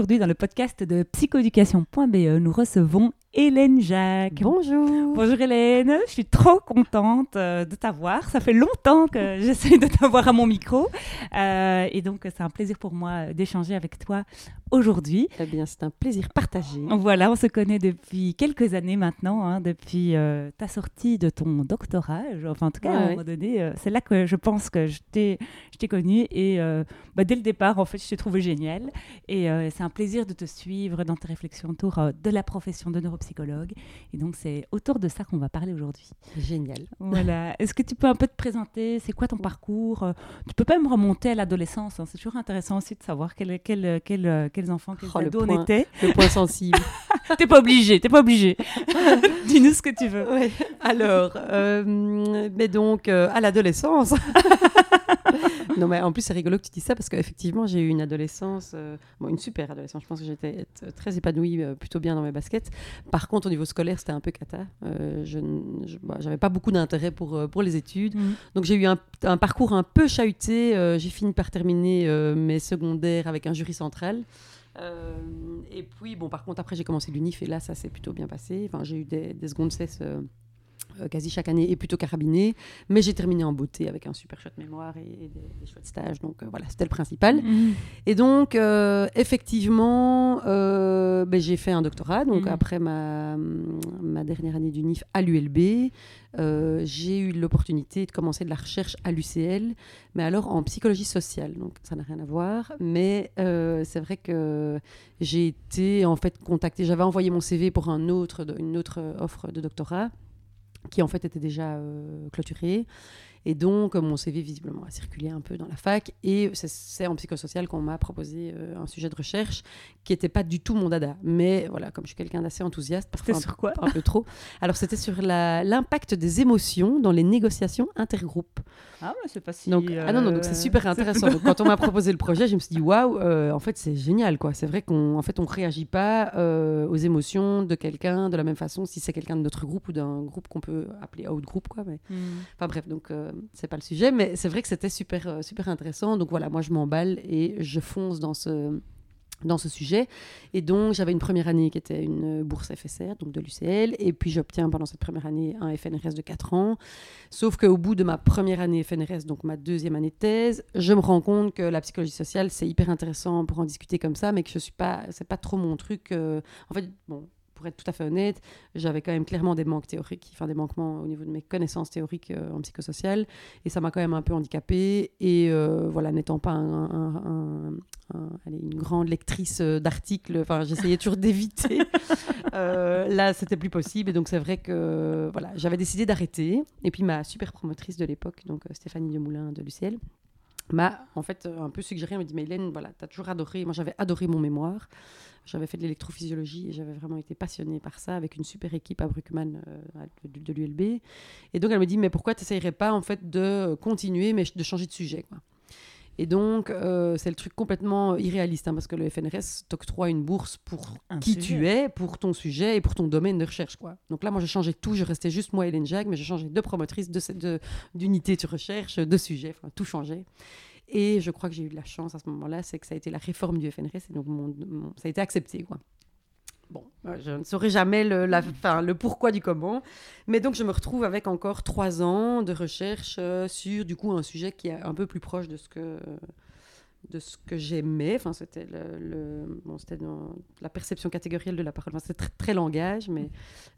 Aujourd'hui, dans le podcast de psychoéducation.be, nous recevons Hélène Jacques. Bonjour. Bonjour Hélène, je suis trop contente euh, de t'avoir. Ça fait longtemps que j'essaie de t'avoir à mon micro. Euh, et donc, c'est un plaisir pour moi d'échanger avec toi aujourd'hui. Eh bien, c'est un plaisir partagé. Voilà, on se connaît depuis quelques années maintenant, hein, depuis euh, ta sortie de ton doctorat. Enfin, en tout cas, à un moment donné, c'est là que je pense que je t'ai connue. Et bah, dès le départ, en fait, je t'ai trouvé génial. Et c'est un plaisir de te suivre dans tes réflexions autour de la profession de neuro psychologue. Et donc, c'est autour de ça qu'on va parler aujourd'hui. Génial. Voilà. Est-ce que tu peux un peu te présenter? C'est quoi ton parcours? Tu peux pas me remonter à l'adolescence. Hein. C'est toujours intéressant aussi de savoir quel, quel, quel, quels enfants, quels oh, ados on était. Le point sensible. t'es pas obligé, t'es pas obligé. Dis-nous ce que tu veux. Alors, euh, mais donc, euh, à l'adolescence. non, mais en plus, c'est rigolo que tu dis ça parce qu'effectivement, j'ai eu une adolescence, euh, bon, une super adolescence. Je pense que j'étais très épanouie, plutôt bien dans mes baskets. Par contre, au niveau scolaire, c'était un peu cata. Euh, je n'avais pas beaucoup d'intérêt pour, euh, pour les études. Mhm. Donc, j'ai eu un, un, parcours un peu chahuté. Euh, j'ai fini par terminer mes secondaires avec un jury central. et puis, bon, par contre, après, j'ai commencé l'UNIF et là, ça s'est plutôt bien passé. Enfin, j'ai eu des, des secondes cesses quasi chaque année est plutôt carabiné. Mais j'ai terminé en beauté avec un super chouette mémoire et, des, chouettes stages. Donc euh, voilà, c'était le principal. Mhm. Et donc, euh, effectivement, ben, j'ai fait un doctorat. Donc mhm. après ma, ma dernière année d'UNIF à l'ULB, j'ai eu l'opportunité de commencer de la recherche à l'UCL, mais alors en psychologie sociale. Donc ça n'a rien à voir. Mais c'est vrai que j'ai été en fait contactée. J'avais envoyé mon CV pour un autre, une autre offre de doctorat qui en fait était déjà euh, clôturé. Et donc, mon CV visiblement a circulé un peu dans la fac. Et c'est en psychosocial qu'on m'a proposé euh, un sujet de recherche qui n'était pas du tout mon dada. Mais voilà, comme je suis quelqu'un d'assez enthousiaste, parfois un, sur quoi un peu trop. Alors, c'était sur l'impact des émotions dans les négociations intergroupes. Ah ouais, c'est pas si... Donc, Ah non, non, donc c'est euh, super intéressant. quand on m'a proposé le projet, je me suis dit, waouh, euh, en fait, c'est génial, quoi. C'est vrai qu'on en fait, on réagit pas aux émotions de quelqu'un de la même façon si c'est quelqu'un de notre groupe ou d'un groupe qu'on peut appeler out group, quoi. Mais... Hmm. Enfin bref, donc c'est pas le sujet, mais c'est vrai que c'était super, euh, super intéressant. Donc voilà, moi je m'emballe et je fonce dans ce, dans ce sujet. Et donc, j'avais une première année qui était une bourse FSR, donc de l'UCL, et puis j'obtiens pendant cette première année un FNRS de 4 ans. Sauf qu'au bout de ma première année FNRS, donc ma deuxième année de thèse, je me rends compte que la psychologie sociale, c'est hyper intéressant pour en discuter comme ça, mais que je suis pas, c'est pas trop mon truc. Euh. en fait, bon, pour être tout à fait honnête, j'avais quand même clairement des manques théoriques, enfin des manquements au niveau de mes connaissances théoriques euh, en psychosocial, et ça m'a quand même un peu handicapée. Et euh, voilà, n'étant pas un, une grande lectrice euh, d'articles, enfin j'essayais toujours d'éviter. là, c'était plus possible, et donc c'est vrai que voilà, j'avais décidé d'arrêter. Et puis ma super promotrice de l'époque, donc Stéphanie Demoulin de l'UCL, m'a en fait un peu suggéré, elle m'a dit, mais Hélène, voilà, tu as toujours adoré, moi j'avais adoré mon mémoire. J'avais fait de l'électrophysiologie et j'avais vraiment été passionnée par ça avec une super équipe à Bruckmann euh, de, l'ULB. Et donc elle me dit mais pourquoi tu n'essayerais pas en fait de continuer mais de changer de sujet. Et donc, euh, c'est le truc complètement irréaliste, hein, parce que le FNRS t'octroie une bourse pour qui tu es, pour ton sujet et pour ton domaine de recherche. Quoi. Donc là, moi, j'ai changé tout. Je restais juste moi, Hélène Jacques, mais j'ai changé de promotrice, d'unité de, de, de recherche, de sujet, enfin, tout changé. Et je crois que j'ai eu de la chance à ce moment-là, c'est que ça a été la réforme du FNRS et donc ça a été accepté. Quoi. Bon, euh, je ne saurai jamais le, la, fin, le pourquoi du comment, mais donc je me retrouve avec encore trois ans de recherche euh, sur du coup un sujet qui est un peu plus proche de ce que de ce que j'aimais. Enfin, c'était le, bon, la perception catégorielle de la parole. Enfin, c'est très, très, langage, mais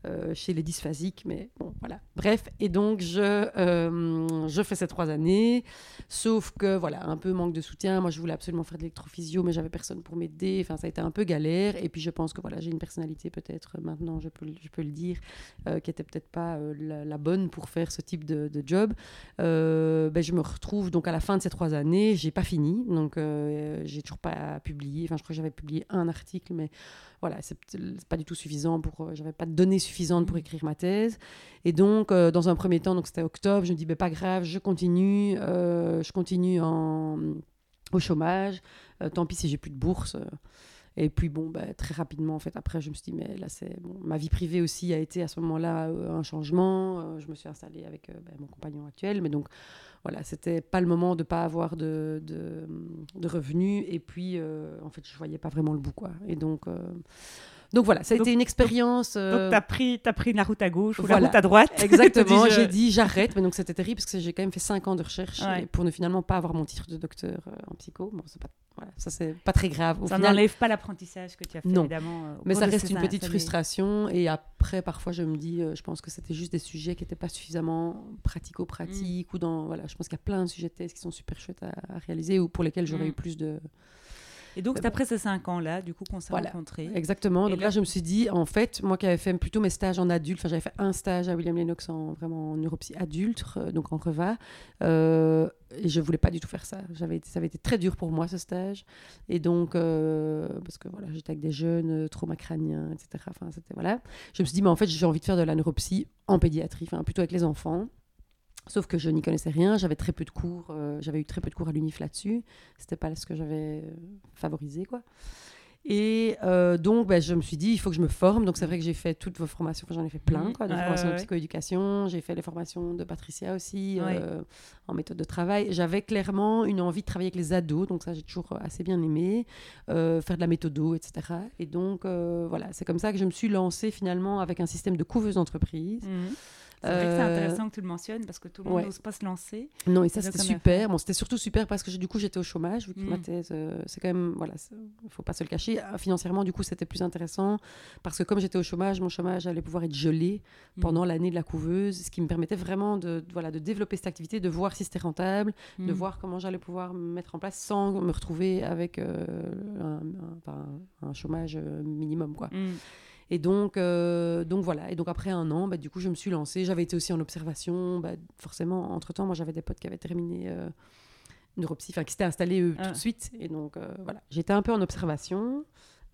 euh, chez les dysphasiques. Mais bon, voilà. Bref, et donc je, euh, je fais ces trois années, sauf que voilà, un peu manque de soutien. Moi, je voulais absolument faire de l'électrophysio, mais j'avais personne pour m'aider. Enfin, ça a été un peu galère. Et puis, je pense que voilà, j'ai une personnalité peut-être maintenant, je peux, je peux le dire, euh, qui était peut-être pas la, bonne pour faire ce type de, de job. ben, je me retrouve donc à la fin de ces trois années, j'ai pas fini, donc euh, j'ai toujours pas publié. Enfin, je crois que j'avais publié un article, mais voilà, c'est pas du tout suffisant pour. Euh, j'avais pas de données suffisantes pour mm. écrire ma thèse. Et donc, euh, dans un premier temps, donc c'était octobre, je me dis, ben, pas grave, je continue, je continue en, au chômage. tant pis si j'ai plus de bourse. Et puis bon, bah, très rapidement, en fait, après, je me suis dit, mais là, c'est. Ma vie privée aussi a été à ce moment-là un changement. je me suis installée avec bah, mon compagnon actuel, mais donc voilà, c'était pas le moment de pas avoir de, de, revenus. Et puis, euh, en fait, je voyais pas vraiment le bout, quoi. Et donc, euh, donc voilà, ça a été une expérience. Donc, euh, tu as pris, as pris la route à gauche ou la route à droite. Exactement, j'ai dit j'arrête, mais donc c'était terrible parce que j'ai quand même fait 5 ans de recherche pour ne finalement pas avoir mon titre de docteur euh, en psycho. Bon, c'est pas, voilà, ça c'est pas très grave. Au ça n'enlève pas l'apprentissage que tu as fait, non. évidemment. Euh, mais ça reste une petite frustration. Et après, parfois, je me dis, je pense que c'était juste des sujets qui n'étaient pas suffisamment pratico-pratiques. Mm. ou dans, voilà, Je pense qu'il y a plein de sujets de thèse qui sont super chouettes à, réaliser ou pour lesquels j'aurais mm. eu plus de et donc, c'est après ces cinq ans-là, du coup, qu'on s'est rencontrés. Exactement. donc là, je me suis dit, en fait, moi qui avais fait plutôt mes stages en adulte, enfin, j'avais fait un stage à William Lennox en vraiment en neuropsy adulte, euh, donc en reva, euh, et je voulais pas du tout faire ça. J'avais ça avait été très dur pour moi ce stage, et donc euh, parce que voilà, j'étais avec des jeunes trauma crâniens, etc. Enfin, c'était voilà. Je me suis dit, mais en fait, j'ai envie de faire de la neuropsy en pédiatrie, enfin plutôt avec les enfants. Sauf que je n'y connaissais rien, j'avais très peu de cours, euh, j'avais eu très peu de cours à l'UNIF là-dessus. C'était pas ce que j'avais euh, favorisé, quoi. Et euh, donc, ben, je me suis dit, il faut que je me forme. Donc, c'est vrai que j'ai fait toutes vos formations. j'en ai fait plein, mmh. quoi, de formations de psychoéducation. J'ai fait les formations de Patricia aussi, en méthode de travail. J'avais clairement une envie de travailler avec les ados. Donc, ça, j'ai toujours assez bien aimé. faire de la méthodo, etc. Et donc, voilà, c'est comme ça que je me suis lancée finalement avec un système de couveuse d'entreprise. Mmh. C'est vrai que c'est euh, intéressant que tu le mentionnes parce que tout le monde n'ose pas se lancer. Non, et ça, c'était super. Bon, c'était surtout super parce que du coup, j'étais au chômage. Vu que ma mm. thèse, euh, c'est quand même, voilà, il faut pas se le cacher. Euh, financièrement, du coup, c'était plus intéressant parce que comme j'étais au chômage, mon chômage allait pouvoir être gelé mm. pendant l'année de la couveuse, ce qui me permettait vraiment de, voilà, de développer cette activité, de voir si c'était rentable, de mm. voir comment j'allais pouvoir me mettre en place sans me retrouver avec un, un, chômage minimum, quoi. Et donc, euh, donc voilà. Et donc après un an, bah, du coup, je me suis lancée. J'avais été aussi en observation. Bah, forcément, entre-temps, moi, j'avais des potes qui avaient terminé euh, neuropsy, enfin, qui s'étaient installés eux, tout de ah. suite. Et donc, euh, voilà. J'étais un peu en observation.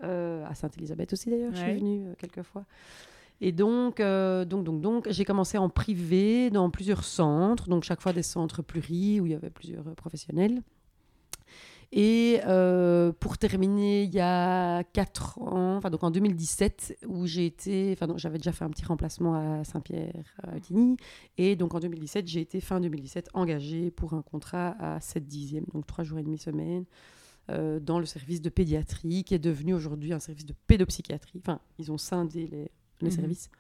Euh, à Sainte-Élisabeth aussi, d'ailleurs. Je suis venue quelques fois. Et donc, donc, donc, donc, j'ai commencé en privé dans plusieurs centres, donc chaque fois des centres pluris où il y avait plusieurs professionnels. Et euh, pour terminer, il y a 4 ans, enfin donc en 2017, où j'ai été, enfin j'avais déjà fait un petit remplacement à Saint-Pierre à Utigny, et donc en 2017, j'ai été fin 2017 engagée pour un contrat à 7 dixièmes, donc 3 jours et demi semaine, euh, dans le service de pédiatrie, qui est devenu aujourd'hui un service de pédopsychiatrie. Enfin, ils ont scindé les, les mhm. services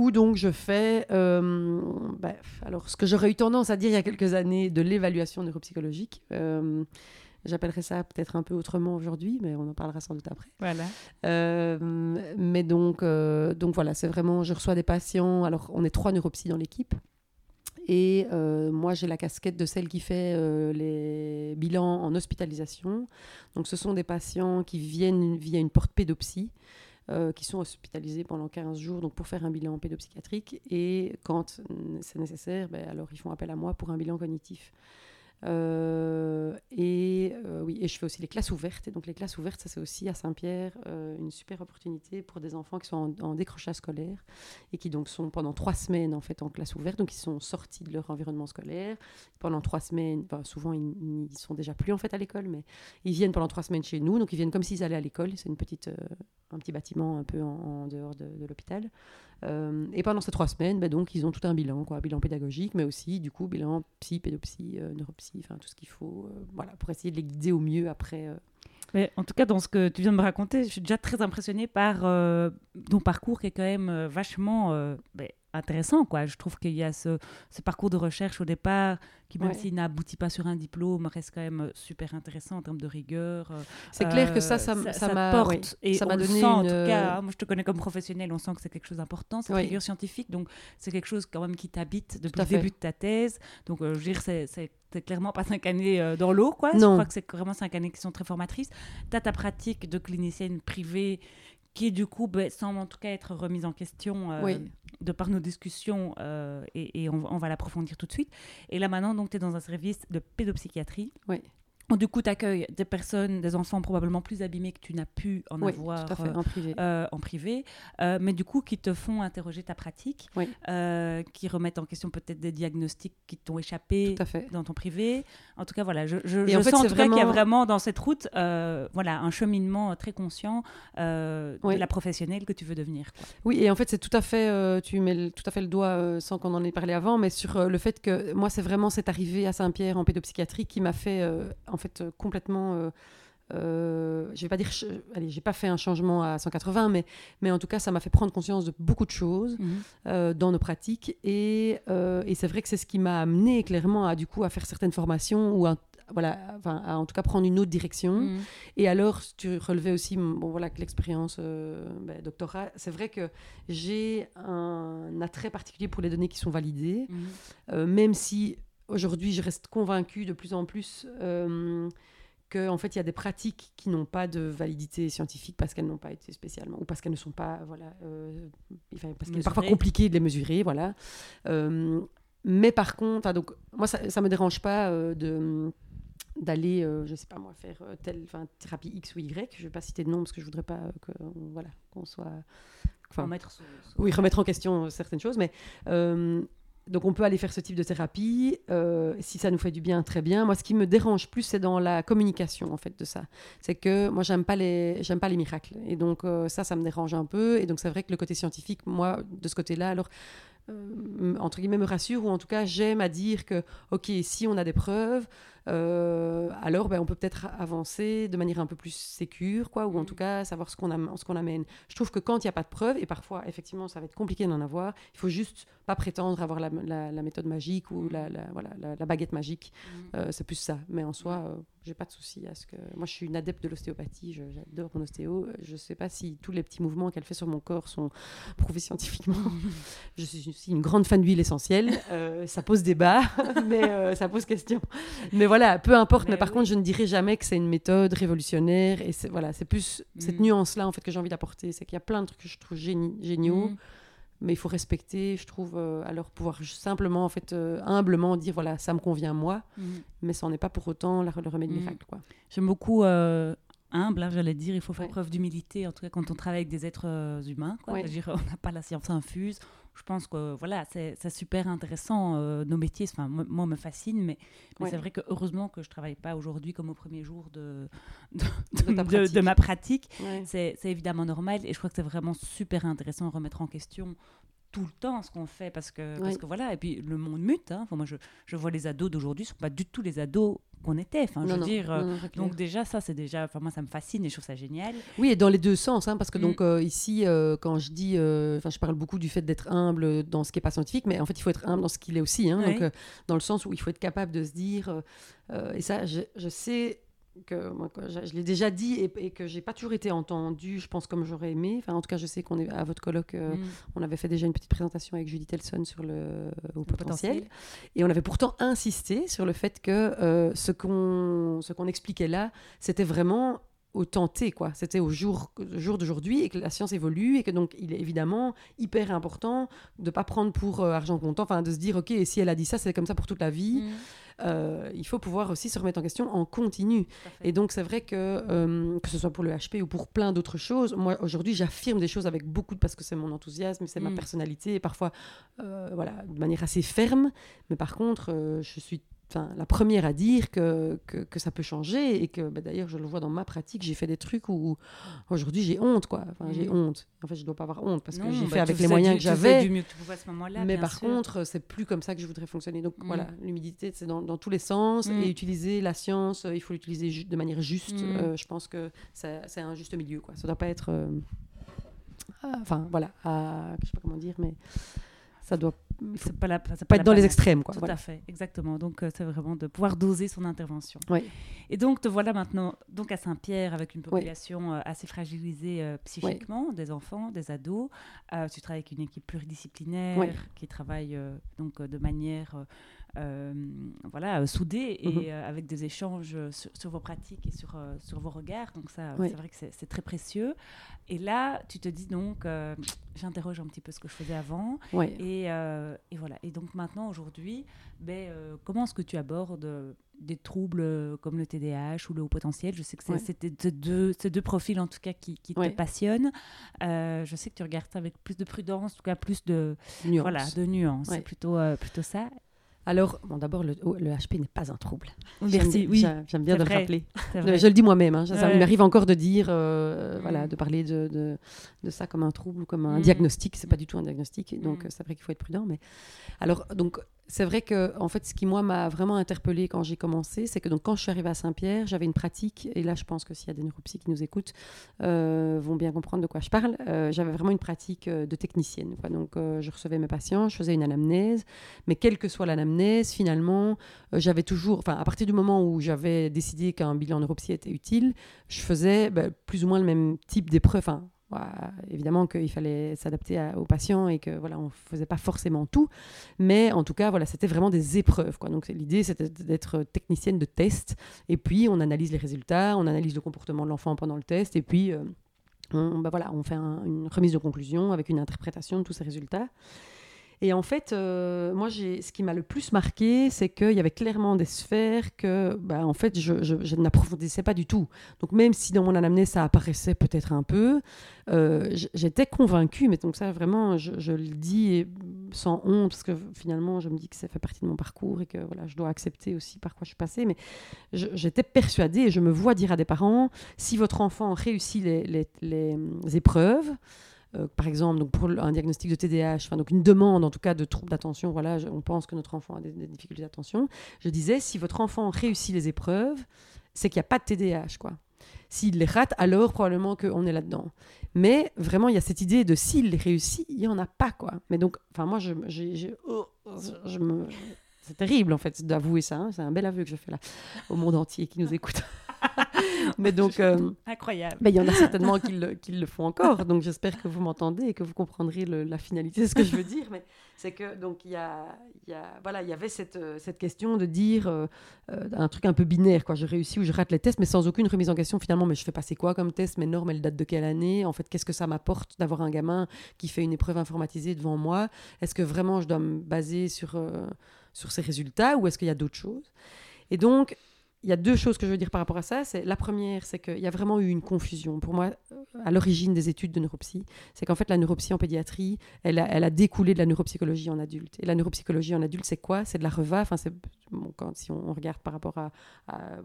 où donc je fais, euh, bah, alors ce que j'aurais eu tendance à dire il y a quelques années de l'évaluation neuropsychologique. Euh, J'appellerais ça peut-être un peu autrement aujourd'hui, mais on en parlera sans doute après. Voilà. Euh, mais donc, euh, donc voilà, c'est vraiment, je reçois des patients. Alors, on est trois neuropsy dans l'équipe. Et moi, j'ai la casquette de celle qui fait les bilans en hospitalisation. Donc, ce sont des patients qui viennent via une porte pédopsie. Euh, qui sont hospitalisés pendant 15 jours donc pour faire un bilan pédopsychiatrique. Et quand c'est nécessaire, ben, alors ils font appel à moi pour un bilan cognitif. Euh, et euh, oui, et je fais aussi les classes ouvertes. Et donc les classes ouvertes, ça c'est aussi à Saint-Pierre une super opportunité pour des enfants qui sont en, décrochage scolaire et qui donc sont pendant trois semaines en fait en classe ouverte. Donc ils sont sortis de leur environnement scolaire pendant trois semaines. souvent ils, ils, sont déjà plus en fait à l'école, mais ils viennent pendant trois semaines chez nous. Donc ils viennent comme s'ils allaient à l'école. C'est une petite un petit bâtiment un peu en, dehors de, l'hôpital. Euh, et pendant ces trois semaines, bah, donc, ils ont tout un bilan, quoi, bilan pédagogique, mais aussi, du coup, bilan psy, pédopsie, euh, neuropsy, enfin, tout ce qu'il faut, euh, voilà, pour essayer de les guider au mieux après. Mais en tout cas, dans ce que tu viens de me raconter, je suis déjà très impressionnée par ton parcours qui est quand même vachement bah, intéressant. Quoi. Je trouve qu'il y a ce, ce, parcours de recherche au départ qui, même s'il n'aboutit pas sur un diplôme, reste quand même super intéressant en termes de rigueur. C'est clair que ça, ça, ça, m'a porte. et ça m'a donné sent, en tout cas, hein, moi je te connais comme professionnel, on sent que c'est quelque chose d'important, cette rigueur scientifique. Donc c'est quelque chose quand même qui t'habite depuis le début de ta thèse. Donc je veux dire, c'est clairement pas cinq années dans l'eau. quoi. Je crois que c'est vraiment cinq années qui sont très formatrices. Tu as ta pratique de clinicienne privée qui du coup ben, semble en tout cas être remise en question euh, de par nos discussions euh, et, on, on, va l'approfondir tout de suite. Et là maintenant, donc tu es dans un service de pédopsychiatrie. Oui du coup, tu accueilles des personnes, des enfants probablement plus abîmés que tu n'as pu en avoir euh, en privé, euh, en privé. Euh, mais du coup qui te font interroger ta pratique, qui remettent en question peut-être des diagnostics qui t'ont échappé dans ton privé. En tout cas, voilà, je, je, je sens en tout cas qu'il y a vraiment dans cette route voilà, un cheminement très conscient de la professionnelle que tu veux devenir. Oui, et en fait, c'est tout à fait, tu mets tout à fait le doigt sans qu'on en ait parlé avant, mais sur le fait que moi, c'est vraiment cette arrivée à Saint-Pierre en pédopsychiatrie qui m'a fait en fait euh, complètement. Euh, euh, je vais pas dire, allez, j'ai pas fait un changement à 180, mais, mais en tout cas, ça m'a fait prendre conscience de beaucoup de choses mhm. euh, dans nos pratiques. Et, et c'est vrai que c'est ce qui m'a amené clairement à, du coup, à faire certaines formations ou à, voilà, enfin, à, en tout cas prendre une autre direction. Mhm. Et alors, tu relevais aussi, bon, voilà, que l'expérience ben, doctorat, c'est vrai que j'ai un attrait particulier pour les données qui sont validées, mhm. même si aujourd'hui, je reste convaincue de plus en plus euh, qu'en fait, il y a des pratiques qui n'ont pas de validité scientifique parce qu'elles n'ont pas été spécialement, ou parce qu'elles ne sont pas, voilà, euh, parce qu'il est parfois compliqué de les mesurer, voilà. Euh, mais par contre, donc, moi, ça ne me dérange pas euh, de d'aller, je sais pas moi, faire telle thérapie X ou Y. Je vais pas citer de nom parce que je voudrais pas que voilà qu'on soit, remettre oui remettre en question certaines choses, mais donc on peut aller faire ce type de thérapie. Euh, si ça nous fait du bien, très bien. Moi, ce qui me dérange plus, c'est dans la communication en fait de ça. C'est que moi, j'aime pas les, j'aime pas les miracles. Et donc euh, ça, ça me dérange un peu. Et donc c'est vrai que le côté scientifique, moi, de ce côté-là, alors euh, entre guillemets me rassure ou en tout cas j'aime à dire que ok, si on a des preuves, alors ben, on peut peut-être avancer de manière un peu plus sécure, quoi, ou en tout cas savoir ce qu'on amène. Je trouve que quand il n'y a pas de preuves, et parfois effectivement ça va être compliqué d'en avoir, il faut juste pas prétendre avoir la, méthode magique ou la, voilà, la, baguette magique. Mm. Euh, c'est plus ça. Mais en soi, euh, j'ai pas de souci à ce que. Moi, je suis une adepte de l'ostéopathie. J'adore mon ostéo. Je sais pas si tous les petits mouvements qu'elle fait sur mon corps sont prouvés scientifiquement. je suis aussi une grande fan d'huile essentielle. ça pose débat, mais ça pose question. Mais voilà, peu importe. Mais, par contre, je ne dirais jamais que c'est une méthode révolutionnaire. Et c'est voilà, c'est plus cette mm. nuance-là en fait que j'ai envie d'apporter, c'est qu'il y a plein de trucs que je trouve géniaux. Mm. Mais il faut respecter, je trouve, euh, alors pouvoir simplement, en fait, euh, humblement dire voilà, ça me convient moi, mm. mais ça n'en est pas pour autant le remède miracle. quoi. J'aime beaucoup euh, humble, hein, j'allais dire, il faut faire preuve d'humilité, en tout cas quand on travaille avec des êtres humains. Quoi. Dire, on n'a pas la science infuse, je pense que voilà, c'est super intéressant. Euh, nos métiers, enfin, moi, me fascinent, mais, c'est vrai que heureusement que je travaille pas aujourd'hui comme au premier jour de, de, ma pratique. C'est évidemment normal et je crois que c'est vraiment super intéressant de remettre en question tout le temps ce qu'on fait parce que, parce que voilà, et puis le monde mute. Hein. moi, je, je, vois les ados d'aujourd'hui, ce ne sont pas du tout les ados qu'on était. Enfin, je veux dire, euh, donc déjà, ça, c'est déjà, enfin, moi, ça me fascine et je trouve ça génial. Oui, et dans les deux sens, hein, parce que mm. donc euh, ici, euh, quand je dis, enfin, je parle beaucoup du fait d'être humble dans ce qui n'est pas scientifique, mais en fait, il faut être humble dans ce qu'il est aussi. Hein, donc, dans le sens où il faut être capable de se dire, et ça, je, je sais que moi, je, l'ai déjà dit et, et que j'ai pas toujours été entendue, je pense, comme j'aurais aimé. Enfin, en tout cas, je sais qu'on est à votre colloque, euh, mm. on avait fait déjà une petite présentation avec Judith Elson sur le potentiel. Et on avait pourtant insisté sur le fait que euh, ce qu'on expliquait là, c'était vraiment au tenté, quoi. C'était au jour, jour d'aujourd'hui et que la science évolue et que donc il est évidemment hyper important de pas prendre pour euh, argent comptant, enfin de se dire ok, si elle a dit ça, c'est comme ça pour toute la vie. Mm. Euh, il faut pouvoir aussi se remettre en question en continu. Et donc, c'est vrai que, euh, que ce soit pour le HP ou pour plein d'autres choses, moi, aujourd'hui, j'affirme des choses avec beaucoup de... parce que c'est mon enthousiasme, c'est ma mm. personnalité, et parfois, euh, voilà, de manière assez ferme. Mais par contre, je suis la première à dire que, que, ça peut changer et que bah, d'ailleurs je le vois dans ma pratique j'ai fait des trucs où aujourd'hui j'ai honte quoi enfin j'ai mm. honte en fait je dois pas avoir honte parce que j'ai bah, fait avec les moyens que j'avais mais par contre c'est plus comme ça que je voudrais fonctionner donc mm. voilà l'humidité c'est dans, dans, tous les sens mm. et utiliser la science il faut l'utiliser de manière juste euh, je pense que c'est un juste milieu quoi ça doit pas être euh, enfin voilà à, je sais pas comment dire mais ça doit faut pas, la, pas, être dans les extrêmes. Quoi, Tout à fait, exactement. Donc, c'est vraiment de pouvoir doser son intervention. Oui. Et donc, te voilà maintenant donc à Saint-Pierre avec une population assez fragilisée psychiquement, des enfants, des ados. tu travailles avec une équipe pluridisciplinaire qui travaille donc de manière euh, voilà, soudés et mhm. euh, avec des échanges sur, vos pratiques et sur, euh, sur vos regards. Donc ça, c'est vrai que c'est très précieux. Et là, tu te dis donc, j'interroge un petit peu ce que je faisais avant. Et, et, voilà. Et donc maintenant, aujourd'hui, ben, comment est-ce que tu abordes des troubles comme le TDAH ou le haut potentiel? Je sais que c'est ces deux, deux, profils en tout cas qui, qui te passionnent. je sais que tu regardes ça avec plus de prudence, en tout cas plus de nuances. Voilà, de nuances. C'est plutôt, plutôt ça. Alors, bon, d'abord, le, oh, HP n'est pas un trouble. Merci, oui. J'aime bien de le rappeler. Je, le dis moi-même. Hein, ça m'arrive encore de dire, euh, voilà, mm. de parler de, de, ça comme un trouble ou comme un mm. diagnostic. C'est pas du tout un diagnostic. Donc, mm. c'est vrai qu'il faut être prudent. Mais alors, donc, c'est vrai que en fait, ce qui moi m'a vraiment interpellée quand j'ai commencé, c'est que donc quand je suis arrivée à Saint-Pierre, j'avais une pratique, et là je pense que s'il y a des neuropsy qui nous écoutent, euh, vont bien comprendre de quoi je parle. Euh, j'avais vraiment une pratique euh, de technicienne. Donc je recevais mes patients, je faisais une anamnèse, mais quelle que soit l'anamnèse, finalement, j'avais toujours, enfin à partir du moment où j'avais décidé qu'un bilan neuropsy était utile, je faisais bah, plus ou moins le même type d'épreuve. Évidemment qu'il fallait s'adapter aux patients et que voilà, on faisait pas forcément tout, mais en tout cas, voilà, c'était vraiment des épreuves. Quoi. Donc l'idée, c'était d'être technicienne de test, et puis on analyse les résultats, on analyse le comportement de l'enfant pendant le test, et puis euh, on, bah voilà, on fait une remise de conclusion avec une interprétation de tous ces résultats. Et en fait, euh, moi, ce qui m'a le plus marqué, c'est qu'il y avait clairement des sphères que, bah, en fait, je, n'approfondissais pas du tout. Donc, même si dans mon anamnèse, ça apparaissait peut-être un peu, euh, j'étais convaincue, mais donc ça, vraiment, je, le dis sans honte, parce que finalement, je me dis que ça fait partie de mon parcours et que voilà, je dois accepter aussi par quoi je suis passée. Mais j'étais persuadée, et je me vois dire à des parents, si votre enfant réussit les, les épreuves, euh, par exemple, donc pour un diagnostic de TDAH, donc une demande en tout cas de troubles d'attention, voilà, on pense que notre enfant a des, difficultés d'attention. Je disais, si votre enfant réussit les épreuves, c'est qu'il n'y a pas de TDAH, quoi. S'il les rate, alors probablement qu'on est là-dedans. Mais vraiment, il y a cette idée de s'il les réussit, il n'y en a pas, quoi. Mais donc, enfin, moi, je, oh. C'est terrible, en fait, d'avouer ça. Hein. C'est un bel aveu que je fais là, au monde entier qui nous écoute. mais donc, euh, incroyable. Mais il y en a certainement qui le, qui le, font encore. Donc j'espère que vous m'entendez et que vous comprendrez la finalité de ce que je veux dire. Mais c'est que donc il y a, y a, voilà, il y avait cette, euh, cette question de dire euh, un truc un peu binaire, quoi. Je réussis ou je rate les tests, mais sans aucune remise en question finalement. Mais je fais passer quoi comme test? Mes normes, elles datent de quelle année? En fait, qu'est-ce que ça m'apporte d'avoir un gamin qui fait une épreuve informatisée devant moi? Est-ce que vraiment je dois me baser sur sur ces résultats ou est-ce qu'il y a d'autres choses? Et donc il y a deux choses que je veux dire par rapport à ça. C'est la première, c'est qu'il y a vraiment eu une confusion. Pour moi, euh, à l'origine des études de neuropsy, c'est qu'en fait la neuropsy en pédiatrie, elle a, elle a, découlé de la neuropsychologie en adulte. Et la neuropsychologie en adulte, c'est quoi? C'est de la reva. Enfin, c'est si on regarde par rapport à,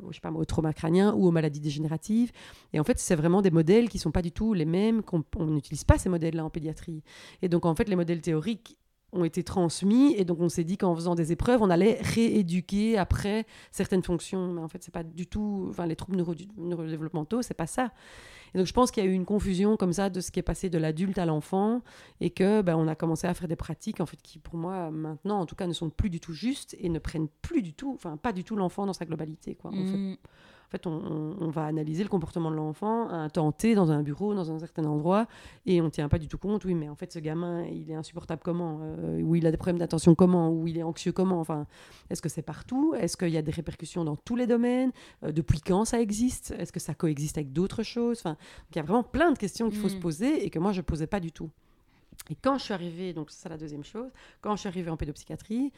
je sais pas, au trauma crânien ou aux maladies dégénératives. Et en fait, c'est vraiment des modèles qui sont pas du tout les mêmes. qu'on on n'utilise pas ces modèles-là en pédiatrie. Et donc en fait, les modèles théoriques ont été transmis et donc on s'est dit qu'en faisant des épreuves on allait rééduquer après certaines fonctions. Mais en fait c'est pas du tout enfin les troubles neuro neurodéveloppementaux c'est pas ça. Et donc je pense qu'il y a eu une confusion comme ça de ce qui est passé de l'adulte à l'enfant et que ben, on a commencé à faire des pratiques en fait qui pour moi maintenant en tout cas ne sont plus du tout justes et ne prennent plus du tout enfin pas du tout l'enfant dans sa globalité quoi mmh. On, va analyser le comportement de l'enfant à un temps T dans un bureau, dans un certain endroit, et on ne tient pas du tout compte, oui, mais en fait, ce gamin, il est insupportable comment euh, Ou il a des problèmes d'attention comment Ou il est anxieux comment Enfin, est-ce que c'est partout? Est-ce qu'il y a des répercussions dans tous les domaines? Euh, Depuis quand ça existe? Est-ce que ça coexiste avec d'autres choses? Enfin, il y a vraiment plein de questions qu'il faut se mm. poser et que moi, je ne posais pas du tout. Et quand je suis arrivée, donc c'est la deuxième chose, quand je suis arrivée en pédopsychiatrie,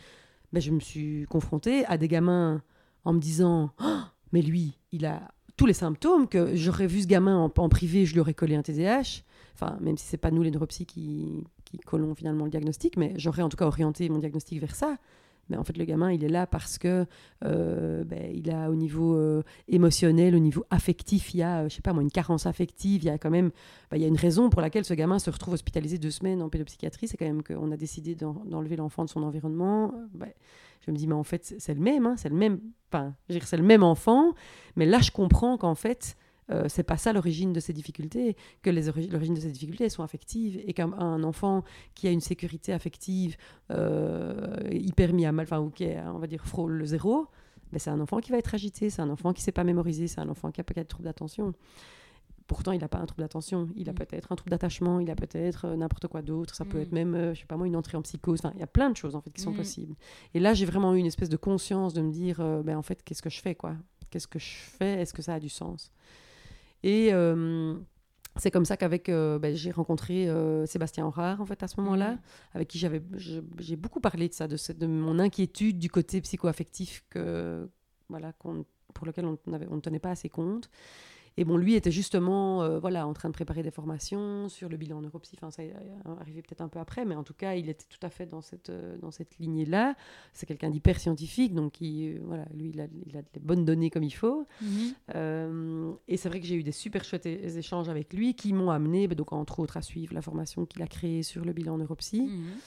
ben, je me suis confrontée à des gamins en me disant oh, mais lui, il a tous les symptômes que j'aurais vu ce gamin en, privé, je lui aurais collé un TDAH. Enfin, même si c'est pas nous les neuropsy qui, qui collons finalement le diagnostic, mais j'aurais en tout cas orienté mon diagnostic vers ça. Mais en fait, le gamin, il est là parce que euh, ben, il a au niveau euh, émotionnel, au niveau affectif, il y a, je sais pas moi, une carence affective. Il y a quand même, ben, il y a une raison pour laquelle ce gamin se retrouve hospitalisé deux semaines en pédopsychiatrie. C'est quand même qu'on a décidé d'enlever l'enfant de son environnement. Ben, je me dis, mais en fait, c'est le même, hein, c'est le même, enfin, c'est le même enfant, mais là, je comprends qu'en fait, euh, c'est pas ça l'origine de ces difficultés, que l'origine de ces difficultés sont affectives et qu'un enfant qui a une sécurité affective euh, hyper mis à mal, enfin, ou qui est, on va dire, frôle le zéro, ben, c'est un enfant qui va être agité, c'est un enfant qui ne sait pas mémoriser, c'est un enfant qui a peut-être trouble d'attention. Pourtant, il n'a pas un trouble d'attention, il a mm. peut-être un trouble d'attachement, il a peut-être euh, n'importe quoi d'autre, ça peut mm. être même, je je sais pas moi, une entrée en psychose, enfin, il y a plein de choses en fait qui sont mm. possibles. Et là, j'ai vraiment eu une espèce de conscience de me dire, ben, en fait, qu'est-ce que je fais, quoi? Qu'est-ce que je fais? Est-ce que ça a du sens? Et euh, c'est comme ça qu'avec euh, ben, j'ai rencontré euh, Sébastien Horard en fait à ce moment-là, mhm. avec qui j'avais j'ai beaucoup parlé de ça, de, de mon inquiétude du côté psychoaffectif que voilà pour lequel on, on ne tenait pas assez compte. Et bon, lui était justement euh, voilà, en train de préparer des formations sur le bilan neuropsy. Enfin, ça arrivé peut-être un peu après, mais en tout cas, il était tout à fait dans cette, euh, dans cette lignée-là. C'est quelqu'un d'hyper scientifique, donc il, euh, voilà, lui, il a, il a les bonnes données comme il faut. Mhm. et c'est vrai que j'ai eu des super chouettes échanges avec lui qui m'ont amené, bah, donc, entre autres, à suivre la formation qu'il a créée sur le bilan neuropsy mhm.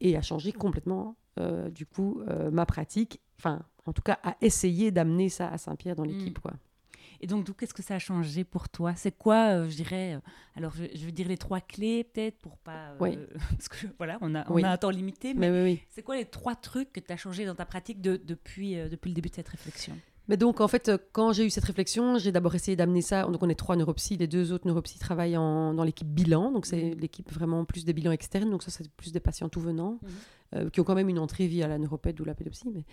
et à changer complètement, du coup, ma pratique. Enfin, en tout cas, à essayer d'amener ça à Saint-Pierre dans l'équipe, mhm. Et donc, qu'est-ce que ça a changé pour toi? C'est quoi, euh, je dirais, euh, alors je, veux dire les trois clés peut-être pour pas... Euh, oui. parce que voilà, on a, on a un temps limité, mais, mais oui, c'est quoi les trois trucs que tu as changé dans ta pratique de, depuis, depuis le début de cette réflexion? Mais donc, en fait, quand j'ai eu cette réflexion, j'ai d'abord essayé d'amener ça. Donc, on est trois neuropsies. Les deux autres neuropsies travaillent dans l'équipe bilan. Donc, c'est mmh. l'équipe vraiment plus des bilans externes. Donc, ça, c'est plus des patients tout venant, mmh. qui ont quand même une entrée via la neuropède ou la pédopsie. Mais,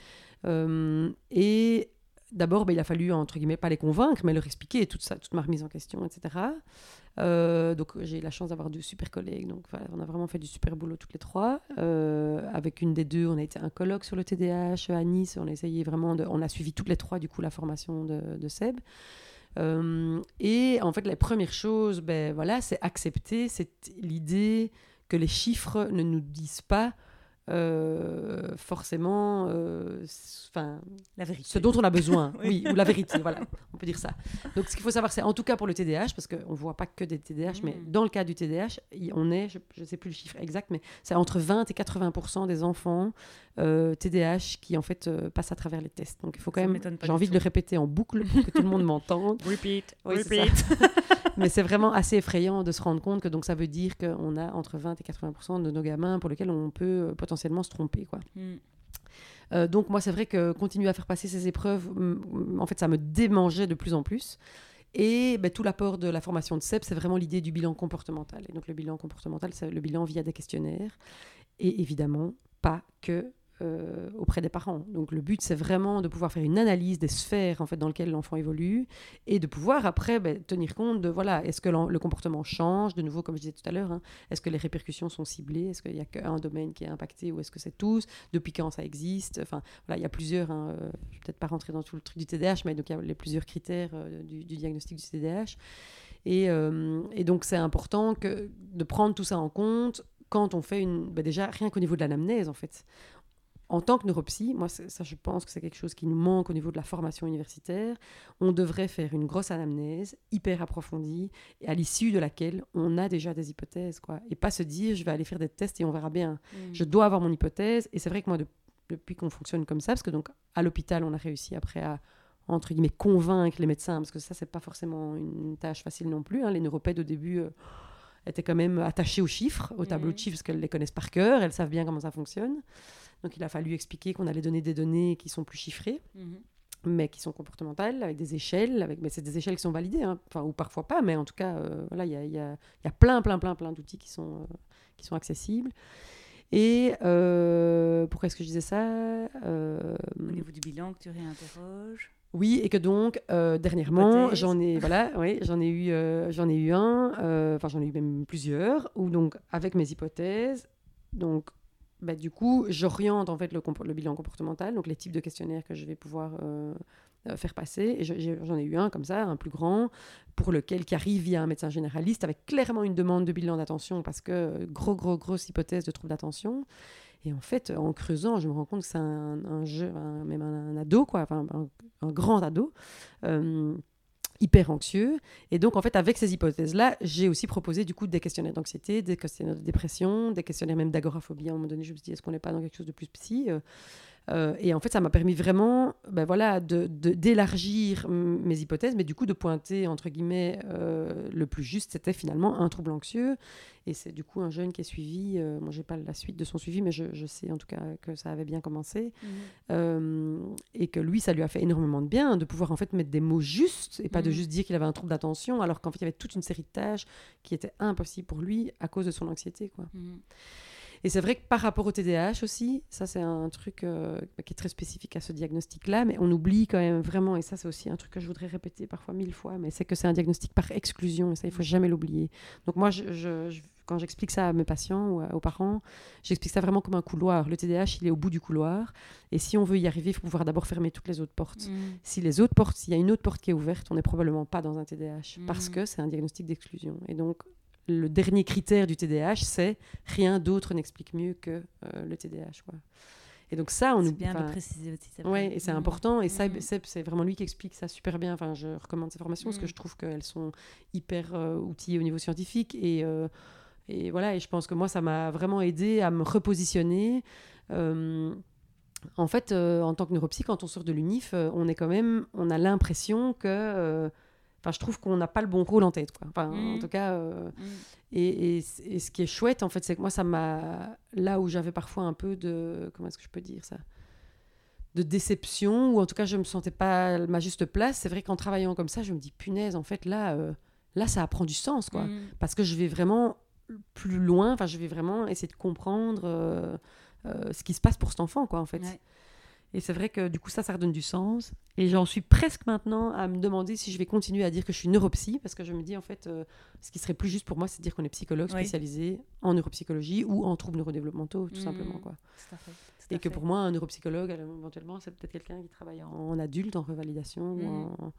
et d'abord, ben, il a fallu, entre guillemets, pas les convaincre, mais leur expliquer toute, ça, toute ma remise en question, etc. Euh, donc j'ai la chance d'avoir deux super collègues, donc on a vraiment fait du super boulot toutes les trois. Euh, avec une des deux, on a été un colloque sur le TDAH à Nice, on a essayé vraiment, de, on a suivi toutes les trois du coup la formation de, de Seb. Euh, et en fait, la première chose, ben voilà, c'est accepter cette l'idée que les chiffres ne nous disent pas euh, forcément euh, enfin la vérité. ce dont on a besoin. Oui. ou la vérité voilà. On peut dire ça. Donc ce qu'il faut savoir c'est en tout cas pour le TDAH parce qu'on ne voit pas que des TDAH mais mm. dans le cas du TDAH on est je ne sais plus le chiffre exact mais c'est entre 20 et 80% des enfants euh, TDAH qui en fait passent à travers les tests. Donc il faut quand même j'ai envie de le répéter en boucle pour que tout le monde m'entende. Repeat. Repeat mais c'est vraiment assez effrayant de se rendre compte que donc ça veut dire qu'on a entre 20 et 80% de nos gamins pour lesquels on peut potentiellement se tromper. Quoi. Hmm. Euh, donc moi, c'est vrai que continuer à faire passer ces épreuves, en fait, ça me démangeait de plus en plus. Et ben, tout l'apport de la formation de CEP, c'est vraiment l'idée du bilan comportemental. Et donc le bilan comportemental, c'est le bilan via des questionnaires. Et évidemment, pas que euh, auprès des parents. Donc le but, c'est vraiment de pouvoir faire une analyse des sphères en fait dans lesquelles l'enfant évolue et de pouvoir après ben, tenir compte de voilà, est-ce que le comportement change, de nouveau comme je disais tout à l'heure, hein, est-ce que les répercussions sont ciblées, est-ce qu'il n'y a qu'un domaine qui est impacté ou est-ce que c'est tous, depuis quand ça existe? Enfin voilà, il y a plusieurs. Hein, euh, vais peut-être pas rentrer dans tout le truc du TDAH, mais donc il y a les plusieurs critères euh, du, diagnostic du TDAH. Et, et donc c'est important de prendre tout ça en compte quand on fait une. Ben déjà, rien qu'au niveau de l'anamnèse, en fait en tant que neuropsy, moi, ça, je pense que c'est quelque chose qui nous manque au niveau de la formation universitaire. On devrait faire une grosse anamnèse hyper approfondie, et à l'issue de laquelle on a déjà des hypothèses, quoi. Et pas se dire, je vais aller faire des tests et on verra bien. Mm. Je dois avoir mon hypothèse. Et c'est vrai que moi, depuis qu'on fonctionne comme ça, parce que donc à l'hôpital, on a réussi après à entre guillemets convaincre les médecins, parce que ça, c'est pas forcément une tâche facile non plus. Hein. Les neuropèdes au début. Euh, étaient quand même attachés aux chiffres, aux tableaux de chiffres, parce qu'elles les connaissent par cœur, elles savent bien comment ça fonctionne. Donc il a fallu expliquer qu'on allait donner des données qui sont plus chiffrées. Mhm. mais qui sont comportementales, avec des échelles, avec, mais c'est des échelles qui sont validées, hein. enfin, ou parfois pas, mais en tout cas, euh, voilà, il y a, y, a, y a, plein, plein, plein, plein d'outils qui sont, euh, qui sont accessibles. Et euh, pourquoi est-ce que je disais ça? Au niveau du bilan que tu réinterroges? Oui, et que donc dernièrement, j'en ai voilà, oui, j'en ai eu j'en ai eu un, enfin j'en ai eu même plusieurs, où donc avec mes hypothèses, donc bah, du coup, j'oriente en fait le, le, bilan comportemental, donc les types de questionnaires que je vais pouvoir euh, euh, faire passer. Et j'en ai, eu un comme ça, un plus grand, pour lequel qui arrive via un médecin généraliste avec clairement une demande de bilan d'attention parce que gros, gros, grosse hypothèse de trouble d'attention. Et en fait, en creusant, je me rends compte que c'est un, même un, ado, un, grand ado. Euh, hyper anxieux. Et donc, en fait, avec ces hypothèses-là, j'ai aussi proposé du coup des questionnaires d'anxiété, des questionnaires de dépression, des questionnaires même d'agoraphobie. À un moment donné, je me suis dit, est-ce qu'on n'est pas dans quelque chose de plus psy euh, et en fait, ça m'a permis vraiment ben voilà, d'élargir de, mes hypothèses, mais du coup de pointer, entre guillemets, euh, le plus juste, c'était finalement un trouble anxieux. Et c'est du coup un jeune qui est suivi, euh, moi j'ai pas la suite de son suivi, mais je, je, sais en tout cas que ça avait bien commencé. Mhm. Euh, et que lui, ça lui a fait énormément de bien de pouvoir en fait mettre des mots justes et pas de mhm. juste dire qu'il avait un trouble d'attention, alors qu'en fait il y avait toute une série de tâches qui étaient impossibles pour lui à cause de son anxiété. Quoi. Mhm. Et c'est vrai que par rapport au TDAH aussi, ça c'est un truc euh, qui est très spécifique à ce diagnostic-là, mais on oublie quand même vraiment, et ça c'est aussi un truc que je voudrais répéter parfois mille fois, mais c'est que c'est un diagnostic par exclusion, et ça il faut jamais l'oublier. Donc moi, je, quand j'explique ça à mes patients ou aux parents, j'explique ça vraiment comme un couloir. Le TDAH, il est au bout du couloir, et si on veut y arriver, il faut pouvoir d'abord fermer toutes les autres portes. Mmh. Si les autres portes, s'il y a une autre porte qui est ouverte, on n'est probablement pas dans un TDAH, parce mmh. que c'est un diagnostic d'exclusion. Et donc le dernier critère du TDAH, c'est rien d'autre n'explique mieux que euh, le TDAH. Quoi. Et donc ça, on C'est bien de préciser aussi. Oui, et c'est mm. important. Et ça, mm. c'est vraiment lui qui explique ça super bien. Enfin, je recommande ces formations parce que mm. je trouve qu'elles sont hyper euh, outillées au niveau scientifique. Et, euh, et voilà, et je pense que moi, ça m'a vraiment aidé à me repositionner. en fait, en tant que neuropsy, quand on sort de l'UNIF, on est quand même, on a l'impression que Enfin, je trouve qu'on n'a pas le bon rôle en tête. Quoi. Enfin, En mmh. tout cas, euh, mmh. et, et, ce qui est chouette, en fait, c'est que moi, ça m'a. Là où j'avais parfois un peu de. Comment est-ce que je peux dire ça? De déception, ou en tout cas, je me sentais pas ma juste place. C'est vrai qu'en travaillant comme ça, je me dis, punaise, en fait, là, euh, là ça prend du sens, quoi. Mmh. Parce que je vais vraiment plus loin, enfin, je vais vraiment essayer de comprendre euh, ce qui se passe pour cet enfant, quoi, en fait. Et c'est vrai que du coup, ça, ça redonne du sens. Et j'en suis presque maintenant à me demander si je vais continuer à dire que je suis neuropsy, parce que je me dis, en fait, euh, ce qui serait plus juste pour moi, c'est de dire qu'on est psychologue spécialisé en neuropsychologie ou en troubles neurodéveloppementaux, tout mmh. simplement. Quoi. et que pour moi, un neuropsychologue, éventuellement, c'est peut-être quelqu'un qui travaille en, adulte, en revalidation, ou mmh. en,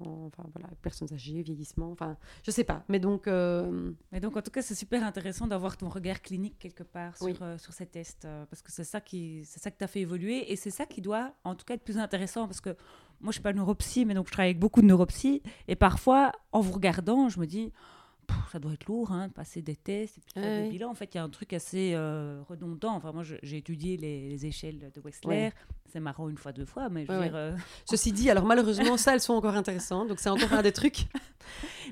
enfin voilà, personnes âgées, vieillissement, enfin, je sais pas. Mais donc. Euh, Mais donc, en tout cas, c'est super intéressant d'avoir ton regard clinique quelque part sur, euh, sur ces tests, euh, parce que c'est ça qui, c'est ça que t'as fait évoluer, et c'est ça qui doit, en tout cas, être plus intéressant, parce que moi, je suis pas neuropsy, mais donc je travaille avec beaucoup de neuropsy, et parfois, en vous regardant, je me dis ça doit être lourd, hein, passer des tests et puis des bilans. En fait, il y a un truc assez redondant. Enfin, moi, j'ai étudié les, échelles de Westler c'est marrant une fois, deux fois, mais je veux dire, euh, Ceci dit, alors malheureusement, ça, elles sont encore intéressantes, donc c'est encore un des trucs.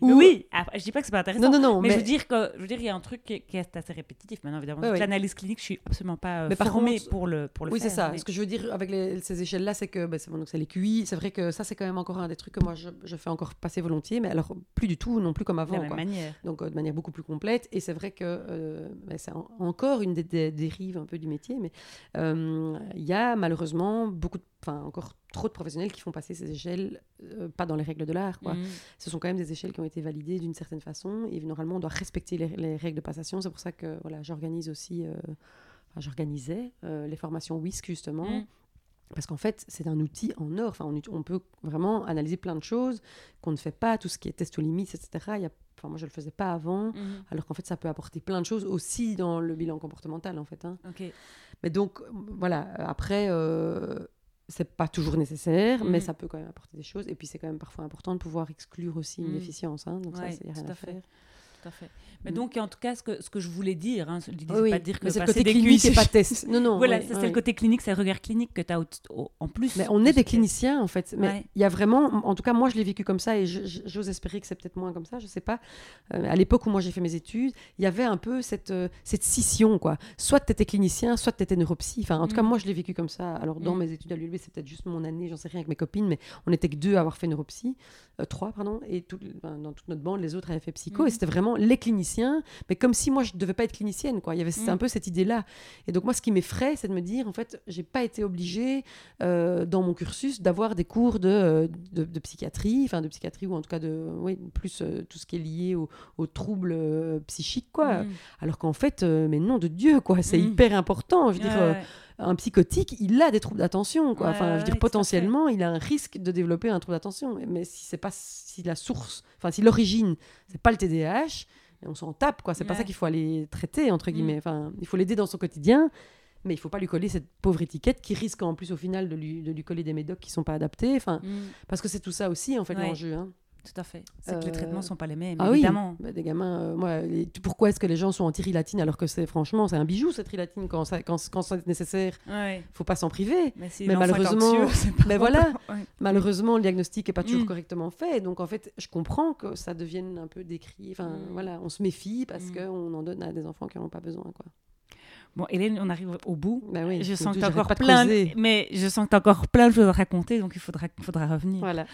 Oui, après, je dis pas que c'est pas intéressant, non, non, non, mais, je veux dire que, je veux dire, il y a un truc qui, est assez répétitif. Maintenant, évidemment, l'analyse clinique, je suis absolument pas euh, mais formée pour le pour le Oui, c'est ça. Ce que je veux dire avec ces échelles-là, c'est que bah, c'est bon, les QI. C'est vrai que ça, c'est quand même encore un des trucs que moi, je, je, fais encore passer volontiers, mais alors plus du tout, non plus comme avant. De la même manière. Donc euh, de manière beaucoup plus complète. Et c'est vrai que bah, c'est encore une des, dérives un peu du métier, mais il y a malheureusement beaucoup de enfin encore trop de professionnels qui font passer ces échelles euh, pas dans les règles de l'art. Quoi. Mmh. Ce sont quand même des échelles qui ont été validées d'une certaine façon et normalement on doit respecter les, règles de passation. C'est pour ça que voilà, j'organise aussi, euh, j'organisais euh, les formations WISC justement. Mmh. Parce qu'en fait, c'est un outil en or. Enfin, on, on, peut vraiment analyser plein de choses qu'on ne fait pas, tout ce qui est test aux limites, etc. Il y a Enfin, moi, je le faisais pas avant, mmh. alors qu'en fait, ça peut apporter plein de choses aussi dans le bilan comportemental, en fait. Hein. Mais donc, voilà, après, c'est pas toujours nécessaire, mais mm. ça peut quand même apporter des choses. Et puis c'est quand même parfois important de pouvoir exclure aussi une mm. déficience. Hein, donc ça, c'est rien à, faire. Tout à fait. Mais mm. donc, en tout cas, ce que, ce que je voulais dire, hein, oui, pas dire que c'est le côté clinique et pas test. Non, non. voilà, c'est le côté clinique, c'est le regard clinique que tu as en plus. Mais on est des cliniciens, en fait. Mais il y a vraiment, en tout cas, moi, je l'ai vécu comme ça et j'ose espérer que c'est peut-être moins comme ça, je sais pas. Euh, à l'époque où moi j'ai fait mes études, il y avait un peu cette, euh, cette scission, quoi. Soit tu étais clinicien, soit tu étais neuropsy. Enfin, en tout cas, mm. moi, je l'ai vécu comme ça. Alors, dans mm. mes études à l'ULB, c'est peut-être juste mon année, j'en sais rien avec mes copines, mais on était que deux à avoir fait neuropsy, euh, trois, pardon, et tout, dans toute notre bande, les autres avaient fait psycho, et c'était vraiment les cliniciens, mais comme si moi je devais pas être clinicienne quoi. Il y avait mm. un peu cette idée là. Et donc moi ce qui m'effraie c'est de me dire en fait j'ai pas été obligée euh, dans mon cursus d'avoir des cours de, de, psychiatrie, enfin de psychiatrie ou en tout cas de oui plus euh, tout ce qui est lié aux troubles euh, psychiques quoi. Mm. Alors qu'en fait mais non de Dieu quoi c'est mm. hyper important. Je veux dire un psychotique, il a des troubles d'attention. Quoi. enfin, je veux dire, potentiellement, il a un risque de développer un trouble d'attention. Mais si c'est pas si la source, enfin, si l'origine, c'est pas le TDAH, on s'en tape, quoi. C'est pas ça qu'il faut aller traiter, entre mm. guillemets. Enfin, il faut l'aider dans son quotidien, mais il faut pas lui coller cette pauvre étiquette qui risque en plus, au final, de lui, de lui coller des médocs qui sont pas adaptés. Enfin, mm. parce que c'est tout ça aussi, en fait, l'enjeu. Hein. Tout à fait. C'est que les traitements ne sont pas les mêmes, ah évidemment. Oui. Bah, des gamins, moi, pourquoi est-ce que les gens sont anti-rilatine alors que c'est franchement, c'est un bijou cette rilatine quand, ça, quand, quand c'est nécessaire. Il ne faut pas s'en priver. Mais, mais malheureusement, mais voilà, malheureusement, le diagnostic n'est pas toujours mm. correctement fait. Donc en fait, je comprends que ça devienne un peu décrit. Enfin, mm. voilà, on se méfie parce mm. qu'on en donne à des enfants qui n'en ont pas besoin. Quoi. Bon, Hélène, on arrive au bout. Bah oui, je sens que tu encore plein, mais je sens que as encore plein de choses à raconter, donc il faudra, faudra revenir. Voilà.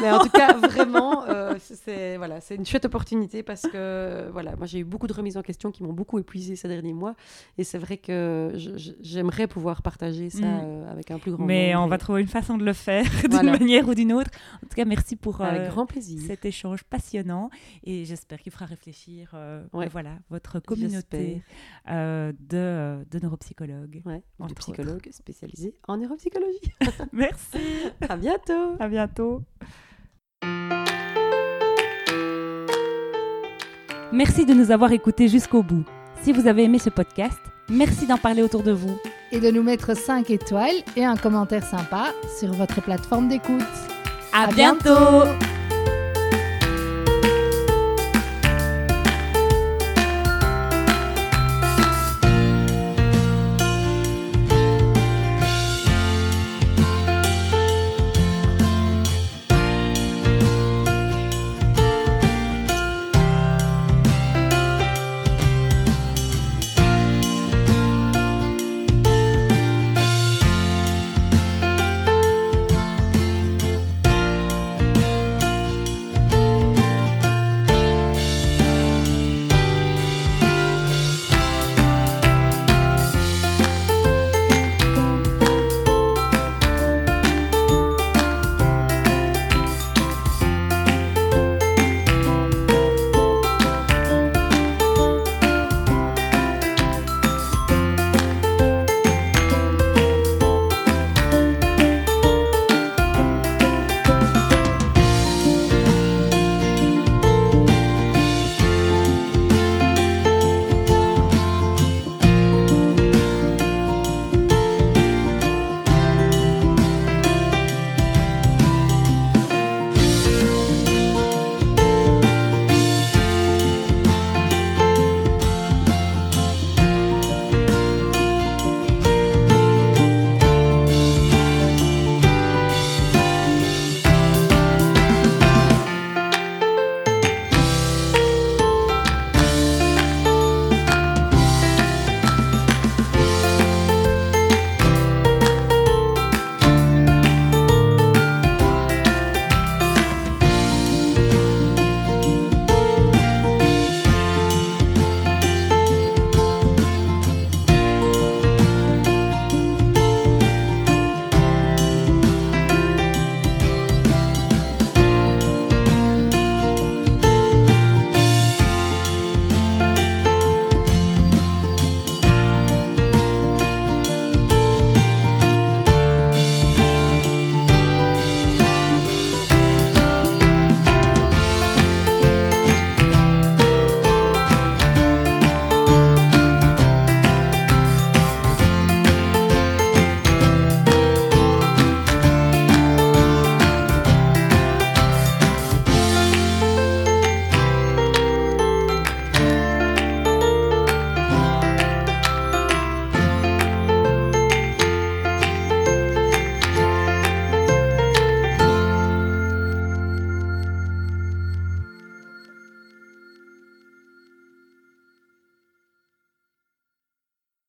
mais en tout cas, vraiment, euh, c'est voilà, c'est une chouette opportunité parce que voilà, moi j'ai eu beaucoup de remises en question qui m'ont beaucoup épuisé ces derniers mois, et c'est vrai que j'aimerais pouvoir partager ça mm. euh, avec un plus grand. Mais on va trouver une façon de le faire d'une manière ou d'une autre. En tout cas, merci pour avec euh, grand plaisir. cet échange passionnant, et j'espère qu'il fera réfléchir, voilà, votre communauté de euh, de neuropsychologue. Ouais, de psychologue spécialisé en neuropsychologie. Merci. à bientôt. À bientôt. Merci de nous avoir écoutés jusqu'au bout. Si vous avez aimé ce podcast, merci d'en parler autour de vous. Et de nous mettre 5 étoiles et un commentaire sympa sur votre plateforme d'écoute. À, bientôt